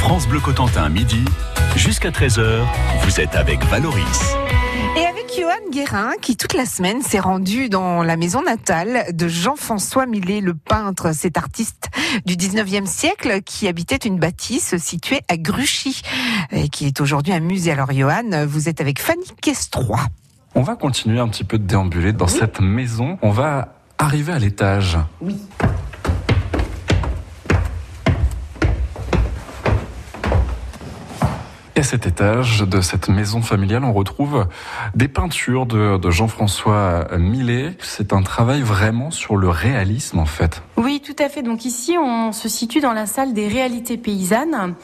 France Bleu Cotentin, midi, jusqu'à 13h, vous êtes avec Valoris. Et avec Johan Guérin, qui toute la semaine s'est rendu dans la maison natale de Jean-François Millet, le peintre, cet artiste du 19e siècle qui habitait une bâtisse située à Gruchy et qui est aujourd'hui un musée. Alors Johan, vous êtes avec Fanny Questroy. On va continuer un petit peu de déambuler dans cette maison. On va arriver à l'étage. Oui. Et à cet étage de cette maison familiale, on retrouve des peintures de, Jean-François Millet. C'est un travail vraiment sur le réalisme en fait. Oui, tout à fait. Donc ici, on se situe dans la salle des réalités paysannes,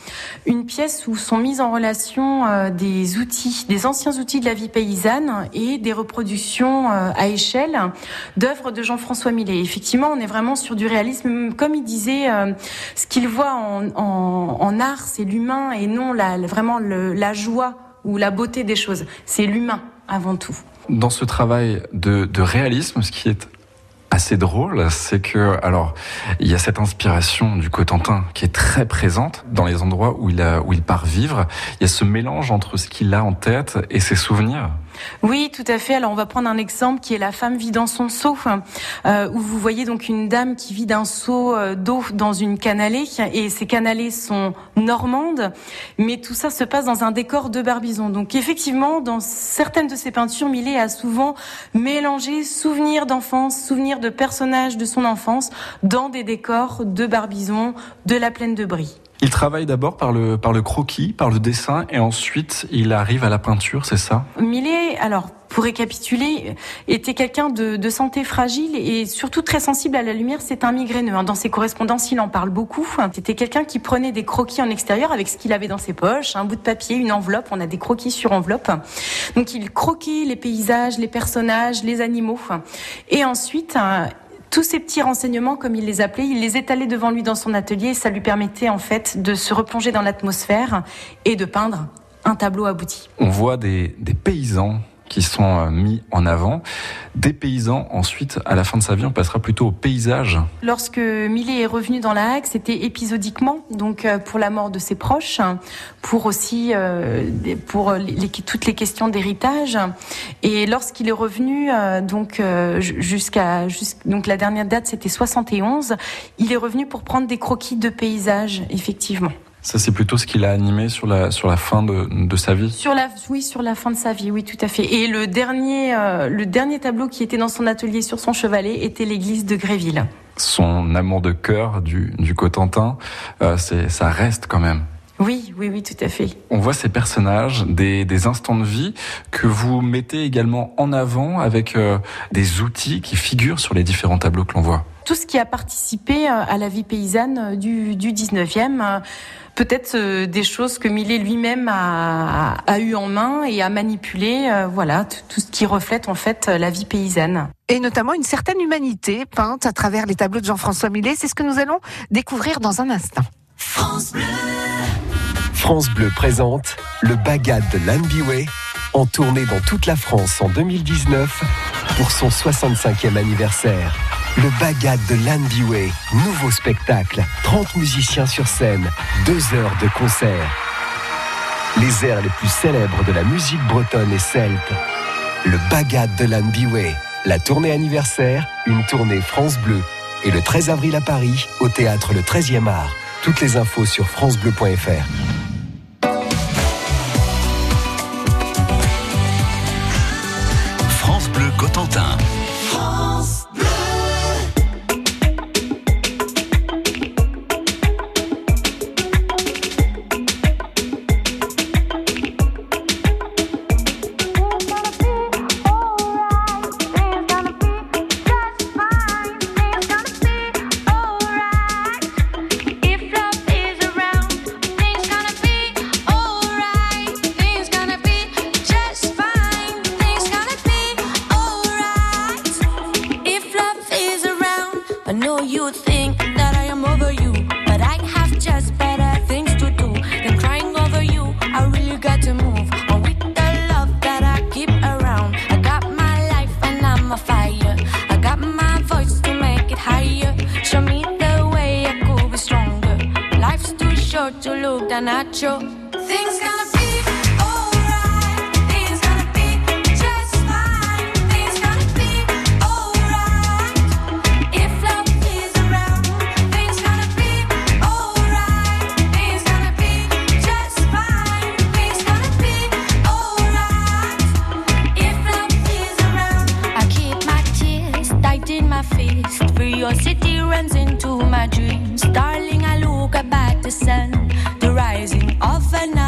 une pièce où sont mises en relation euh, des outils, des anciens outils de la vie paysanne et des reproductions euh, à échelle d'œuvres de Jean-François Millet. Effectivement, on est vraiment sur du réalisme. Comme il disait, euh, ce qu'il voit en, en, en art, c'est l'humain et non la, vraiment la joie ou la beauté des choses. C'est l'humain avant tout. Dans ce travail de, de réalisme, ce qui est assez drôle, c'est que alors il y a cette inspiration du Cotentin qui est très présente dans les endroits où il a, où il part vivre. Il y a ce mélange entre ce qu'il a en tête et ses souvenirs. Oui, tout à fait. Alors on va prendre un exemple qui est la femme vit dans son seau, euh, où vous voyez donc une dame qui vit d'un seau euh, d'eau dans une canalée, et ces canalées sont normandes, mais tout ça se passe dans un décor de Barbizon. Donc effectivement, dans certaines de ses peintures, Millet a souvent mélangé souvenirs d'enfance, souvenirs de personnages de son enfance, dans des décors de Barbizon, de la plaine de Brie. Il travaille d'abord par le, par le croquis, par le dessin, et ensuite il arrive à la peinture, c'est ça? Millet, alors pour récapituler, était quelqu'un de, de, santé fragile et surtout très sensible à la lumière. C'est un migraineux. Dans ses correspondances, il en parle beaucoup. C'était quelqu'un qui prenait des croquis en extérieur avec ce qu'il avait dans ses poches, un bout de papier, une enveloppe. On a des croquis sur enveloppe. Donc il croquait les paysages, les personnages, les animaux. Et ensuite, tous ces petits renseignements, comme il les appelait, il les étalait devant lui dans son atelier et ça lui permettait en fait de se replonger dans l'atmosphère et de peindre un tableau abouti. On voit des, des paysans qui sont mis en avant. Des paysans, ensuite, à la fin de sa vie, on passera plutôt au paysage. Lorsque Millet est revenu dans la Hague, c'était épisodiquement, donc pour la mort de ses proches, pour aussi euh, pour toutes les questions d'héritage. Et lorsqu'il est revenu, euh, donc jusqu'à donc la dernière date, c'était 71, il est revenu pour prendre des croquis de paysage, effectivement. Ça, c'est plutôt ce qu'il a animé sur la, sur la fin de, de, sa vie sur la, Oui, sur la fin de sa vie, oui, tout à fait. Et le dernier, euh, le dernier tableau qui était dans son atelier sur son chevalet était l'église de Gréville. Son amour de cœur du, du Cotentin, euh, ça reste quand même. Oui, oui, oui, tout à fait. On voit ces personnages, des, des instants de vie que vous mettez également en avant avec euh, des outils qui figurent sur les différents tableaux que l'on voit. Tout ce qui a participé à la vie paysanne du, du 19e peut-être euh, des choses que Millet lui-même a, a, a, eu en main et a manipulé. Euh, voilà, tout ce qui reflète en fait la vie paysanne. Et notamment une certaine humanité peinte à travers les tableaux de Jean-François Millet. C'est ce que nous allons découvrir dans un instant. France Bleu. France Bleu présente le Bagad de Lanbiway en tournée dans toute la France en 2019 pour son 65e anniversaire. Le Bagad de Lanbiway, nouveau spectacle, 30 musiciens sur scène, deux heures de concert. Les airs les plus célèbres de la musique bretonne et celte. Le Bagad de Lanbiway, la tournée anniversaire, une tournée France Bleu. Et le 13 avril à Paris, au théâtre Le 13e art. Toutes les infos sur francebleu.fr. Cotentin. To look and at you. Things got of an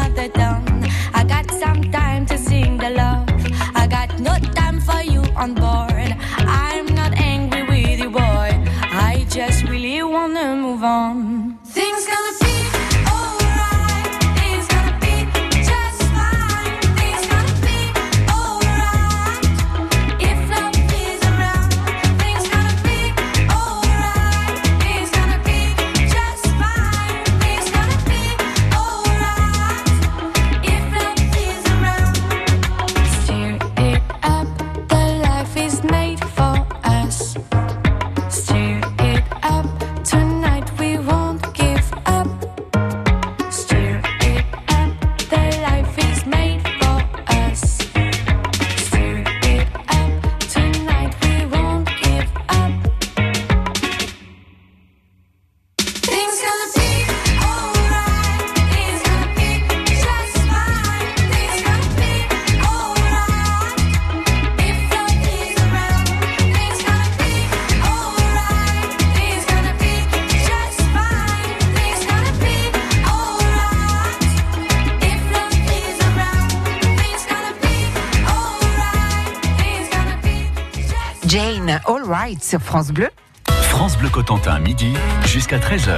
Jane, All Right sur France Bleu. France Bleu Cotentin, midi jusqu'à 13h.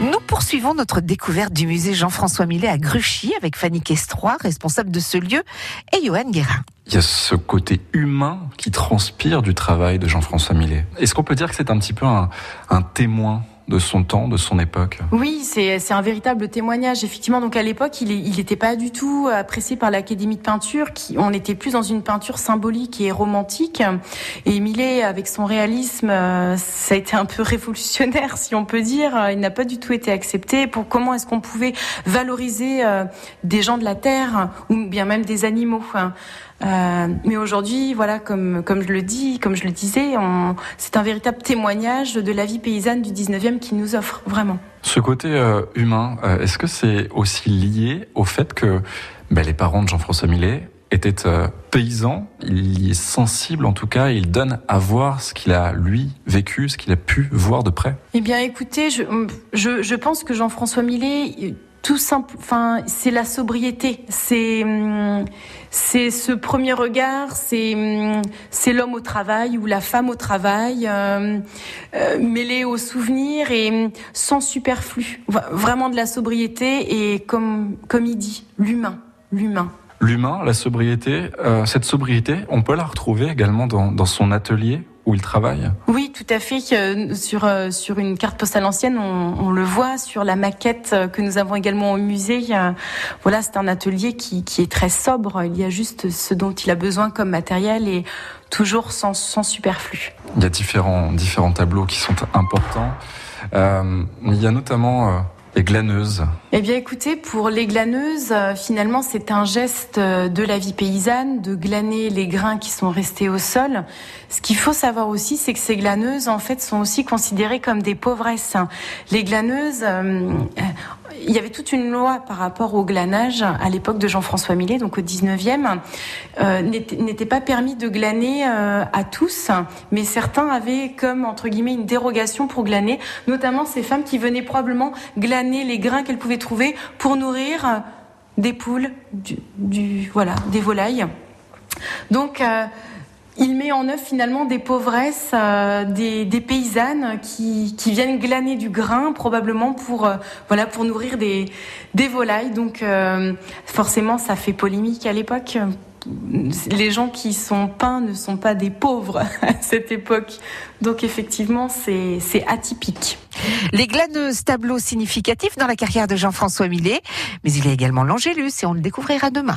Nous poursuivons notre découverte du musée Jean-François Millet à Gruchy avec Fanny Questroy, responsable de ce lieu, et Johan Guérin. Il y a ce côté humain qui transpire du travail de Jean-François Millet. Est-ce qu'on peut dire que c'est un petit peu un, un témoin de son temps, de son époque Oui, c'est un véritable témoignage, effectivement. Donc à l'époque, il n'était pas du tout apprécié par l'Académie de peinture. Qui, on était plus dans une peinture symbolique et romantique. Et Millet, avec son réalisme, euh, ça a été un peu révolutionnaire, si on peut dire. Il n'a pas du tout été accepté. Pour comment est-ce qu'on pouvait valoriser euh, des gens de la terre ou bien même des animaux. Euh, mais aujourd'hui, voilà, comme comme je le dis, comme je le disais, c'est un véritable témoignage de la vie paysanne du 19e qui nous offre vraiment. Ce côté euh, humain, euh, est-ce que c'est aussi lié au fait que ben, les parents de Jean-François Millet étaient euh, paysans? Il y est sensible en tout cas, il donne à voir ce qu'il a lui vécu, ce qu'il a pu voir de près? Eh bien, écoutez, je, je, je pense que Jean-François Millet, tout simple, enfin, c'est la sobriété, c'est hum, c'est ce premier regard, c'est hum, c'est l'homme au travail ou la femme au travail, euh, euh, mêlé au souvenir et hum, sans superflu, vraiment de la sobriété et comme comme il dit, l'humain, l'humain. L'humain, la sobriété, euh, cette sobriété, on peut la retrouver également dans, dans son atelier où il travaille? Oui, tout à fait. euh, Sur, euh, sur une carte postale ancienne, on, on le voit sur la maquette euh, que nous avons également au musée. Voilà, c'est un atelier qui, qui est très sobre. Il y a juste ce dont il a besoin comme matériel et toujours sans, sans superflu. Il y a différents, différents tableaux qui sont importants. Euh, il y a notamment les glaneuses. Eh bien, écoutez, pour les glaneuses, euh, finalement, c'est un geste euh, de la vie paysanne de glaner les grains qui sont restés au sol. Ce qu'il faut savoir aussi, c'est que ces glaneuses, en fait, sont aussi considérées comme des pauvresses. Les glaneuses, euh, il y avait toute une loi par rapport au glanage à l'époque de Jean-François Millet, donc au 19e, euh, n'était pas permis de glaner euh, à tous, mais certains avaient comme, entre guillemets, une dérogation pour glaner, notamment ces femmes qui venaient probablement glaner les grains qu'elles pouvaient trouver pour nourrir des poules, du- voilà, des volailles. Donc, euh, il met en œuvre finalement des pauvresses, euh, des, des paysannes qui, qui viennent glaner du grain, probablement pour euh, voilà pour nourrir des, des volailles. Donc euh, forcément, ça fait polémique à l'époque. Les gens qui sont peints ne sont pas des pauvres à cette époque. Donc effectivement, c'est atypique. Les glaneuses, tableau significatif dans la carrière de Jean-François Millet, mais il y a également l'Angélus et on le découvrira demain.